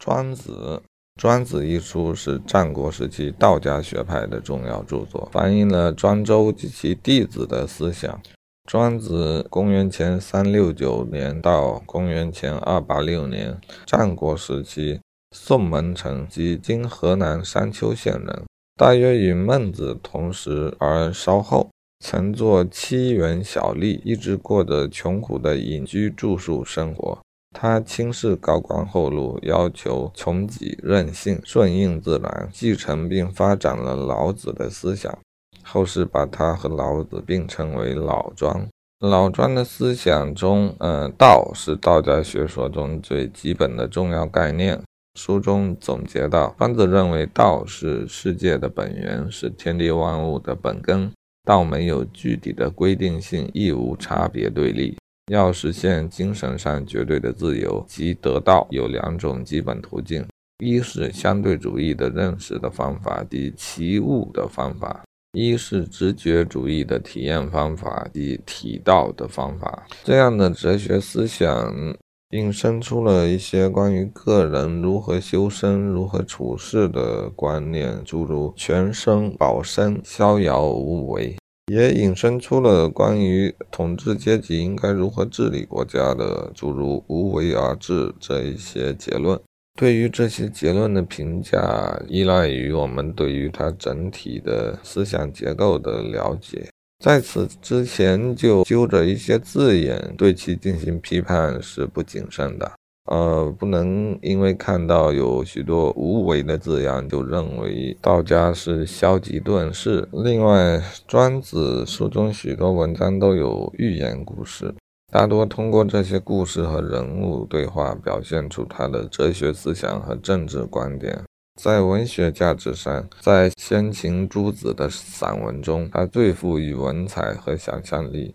庄子，《庄子》一书是战国时期道家学派的重要著作，反映了庄周及其弟子的思想。庄子公元前三六九年到公元前二八六年，战国时期，宋门城即今河南商丘县人，大约与孟子同时而稍后，曾做七元小吏，一直过着穷苦的隐居住宿生活。他轻视高官厚禄，要求穷己任性，顺应自然，继承并发展了老子的思想。后世把他和老子并称为老庄。老庄的思想中，嗯，道是道家学说中最基本的重要概念。书中总结道，庄子认为道是世界的本源，是天地万物的本根。道没有具体的规定性，亦无差别对立。要实现精神上绝对的自由及得道，有两种基本途径：一是相对主义的认识的方法，即其物的方法。一是直觉主义的体验方法，即体道的方法。这样的哲学思想引申出了一些关于个人如何修身、如何处事的观念，诸如全身保身、逍遥无为，也引申出了关于统治阶级应该如何治理国家的，诸如无为而治这一些结论。对于这些结论的评价，依赖于我们对于它整体的思想结构的了解。在此之前，就揪着一些字眼对其进行批判是不谨慎的。呃，不能因为看到有许多无为的字样，就认为道家是消极遁世。另外，庄子书中许多文章都有寓言故事。大多通过这些故事和人物对话，表现出他的哲学思想和政治观点。在文学价值上，在先秦诸子的散文中，他最富于文采和想象力。